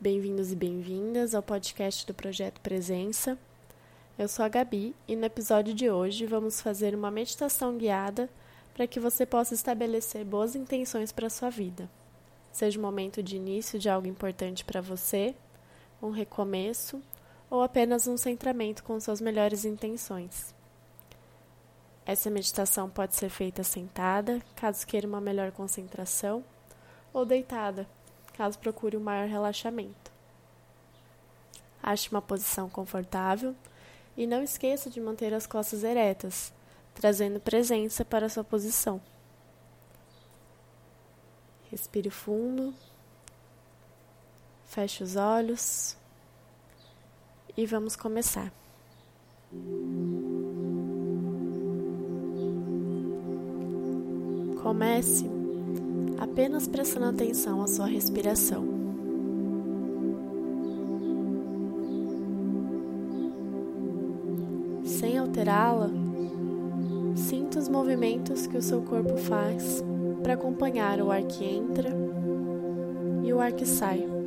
Bem-vindos e bem-vindas ao podcast do Projeto Presença. Eu sou a Gabi e no episódio de hoje vamos fazer uma meditação guiada para que você possa estabelecer boas intenções para a sua vida. Seja um momento de início de algo importante para você, um recomeço ou apenas um centramento com suas melhores intenções. Essa meditação pode ser feita sentada, caso queira uma melhor concentração, ou deitada, caso procure um maior relaxamento. Ache uma posição confortável e não esqueça de manter as costas eretas, trazendo presença para sua posição. Respire fundo, feche os olhos e vamos começar. Comece apenas prestando atenção à sua respiração. Sem alterá-la, sinta os movimentos que o seu corpo faz para acompanhar o ar que entra e o ar que sai.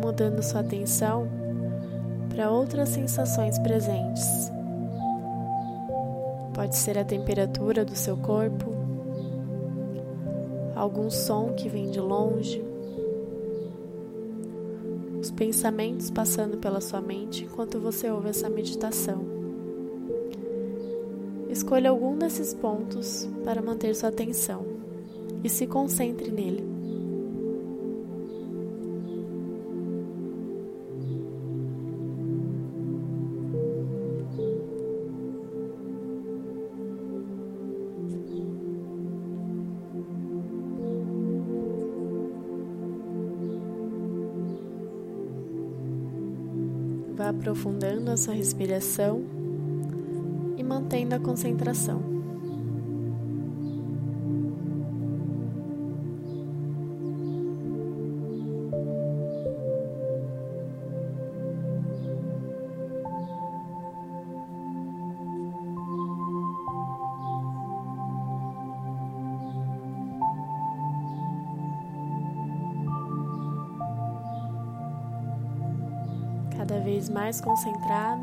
Mudando sua atenção para outras sensações presentes. Pode ser a temperatura do seu corpo, algum som que vem de longe, os pensamentos passando pela sua mente enquanto você ouve essa meditação. Escolha algum desses pontos para manter sua atenção e se concentre nele. Aprofundando a sua respiração e mantendo a concentração. Vez mais concentrado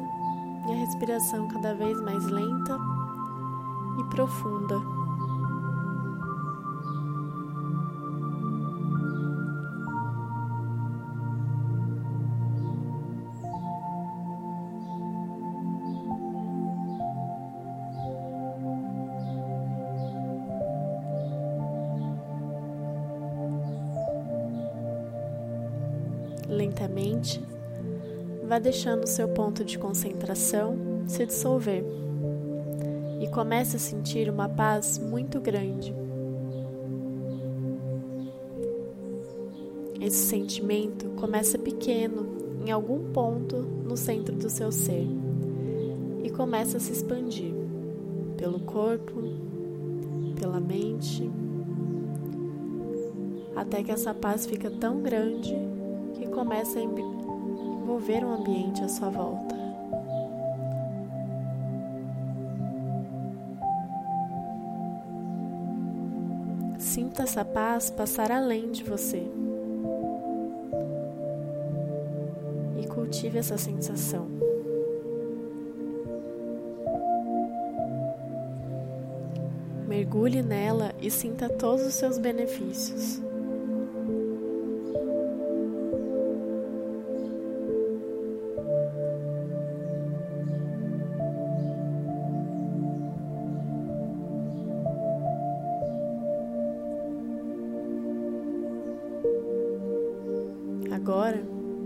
e a respiração cada vez mais lenta e profunda. Lentamente, vá deixando o seu ponto de concentração se dissolver e comece a sentir uma paz muito grande. Esse sentimento começa pequeno, em algum ponto no centro do seu ser, e começa a se expandir pelo corpo, pela mente, até que essa paz fica tão grande que começa a envolver o ambiente à sua volta. Sinta essa paz passar além de você. E cultive essa sensação. Mergulhe nela e sinta todos os seus benefícios. Agora,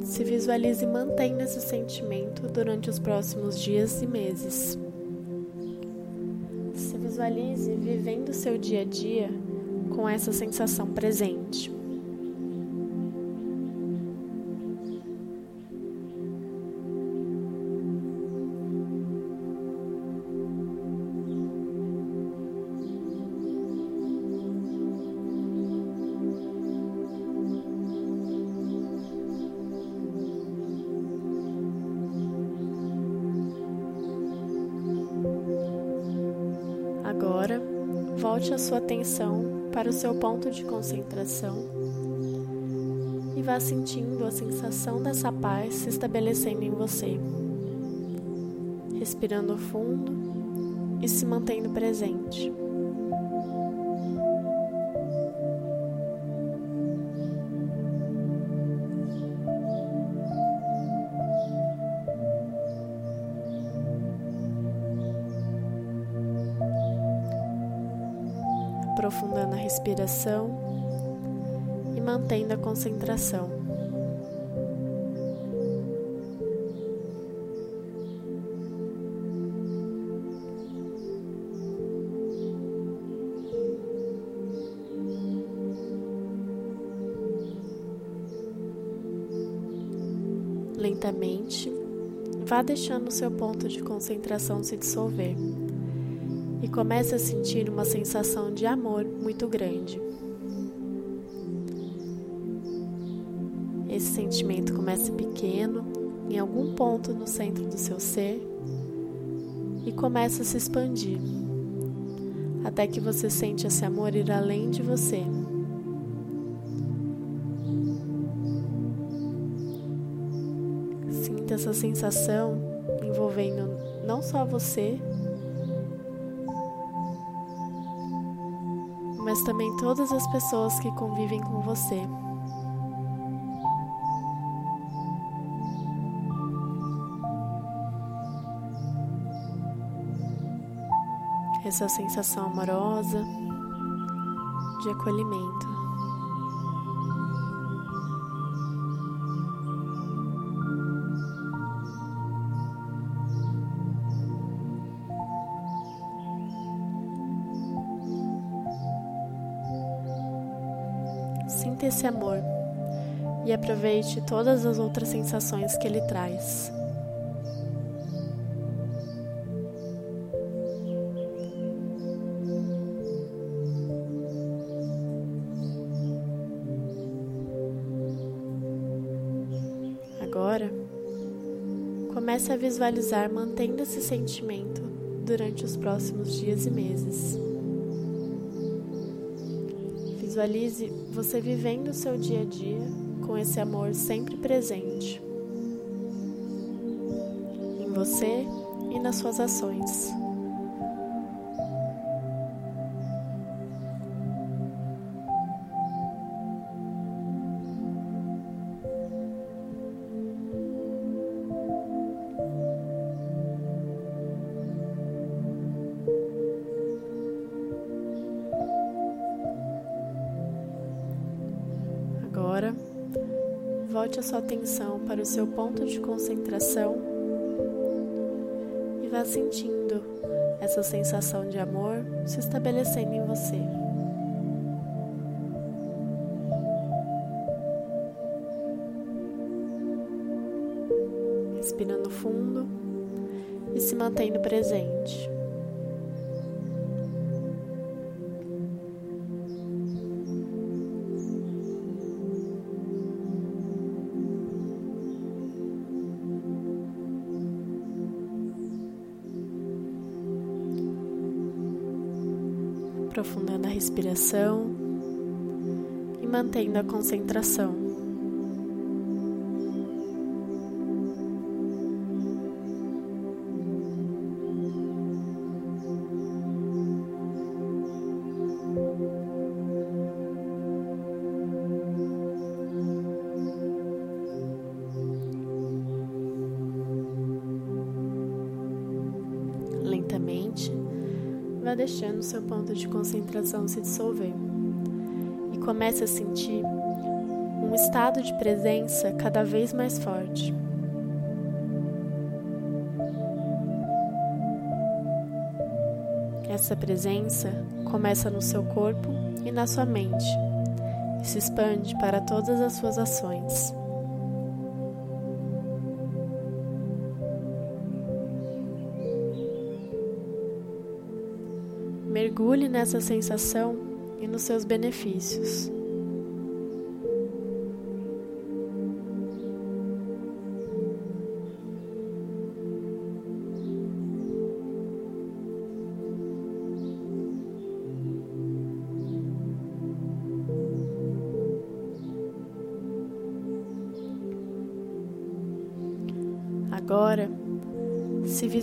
se visualize mantendo esse sentimento durante os próximos dias e meses. Se visualize vivendo seu dia a dia com essa sensação presente. Volte a sua atenção para o seu ponto de concentração e vá sentindo a sensação dessa paz se estabelecendo em você. Respirando fundo e se mantendo presente. Respiração e mantendo a concentração. Lentamente, vá deixando o seu ponto de concentração se dissolver comece a sentir uma sensação de amor muito grande. Esse sentimento começa pequeno, em algum ponto no centro do seu ser, e começa a se expandir, até que você sente esse amor ir além de você. Sinta essa sensação envolvendo não só você, mas também todas as pessoas que convivem com você. Essa sensação amorosa de acolhimento. Sinta esse amor e aproveite todas as outras sensações que ele traz. Agora, comece a visualizar mantendo esse sentimento durante os próximos dias e meses. Visualize você vivendo o seu dia a dia com esse amor sempre presente em você e nas suas ações. A sua atenção para o seu ponto de concentração e vá sentindo essa sensação de amor se estabelecendo em você. Respirando fundo e se mantendo presente. Aprofundando a respiração e mantendo a concentração. Vá deixando seu ponto de concentração se dissolver e comece a sentir um estado de presença cada vez mais forte. Essa presença começa no seu corpo e na sua mente e se expande para todas as suas ações. Mergulhe nessa sensação e nos seus benefícios.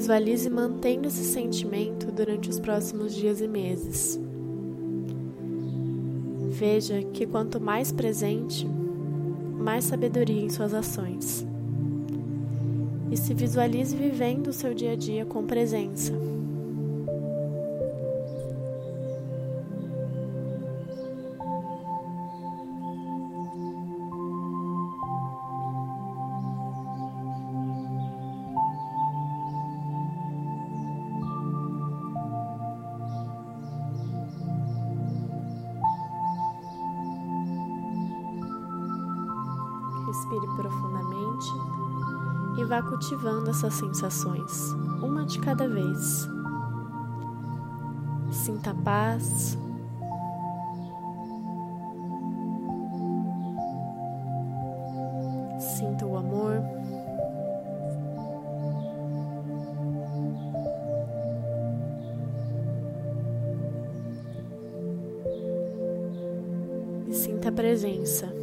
Visualize mantendo esse sentimento durante os próximos dias e meses. Veja que quanto mais presente, mais sabedoria em suas ações. E se visualize vivendo o seu dia a dia com presença. Respire profundamente e vá cultivando essas sensações, uma de cada vez. Sinta paz. Sinta o amor. E sinta a presença.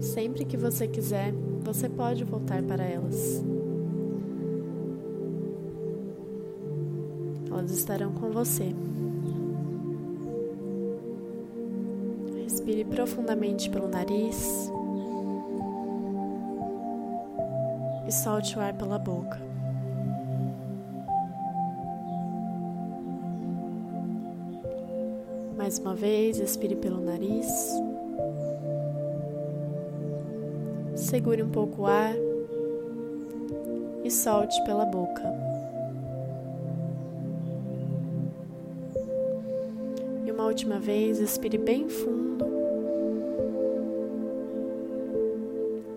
Sempre que você quiser, você pode voltar para elas. Elas estarão com você. Respire profundamente pelo nariz e solte o ar pela boca. Mais uma vez, expire pelo nariz. Segure um pouco o ar e solte pela boca. E uma última vez, expire bem fundo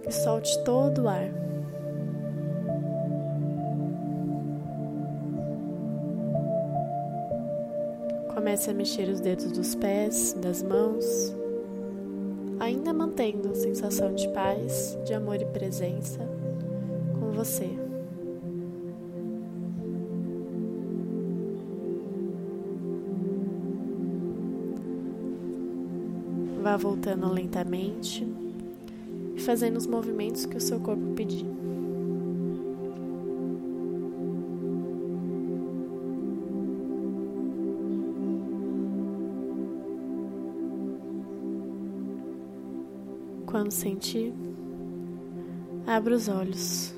e solte todo o ar. Comece a mexer os dedos dos pés, das mãos ainda mantendo a sensação de paz, de amor e presença com você. Vá voltando lentamente e fazendo os movimentos que o seu corpo pedir. Quando sentir, abra os olhos.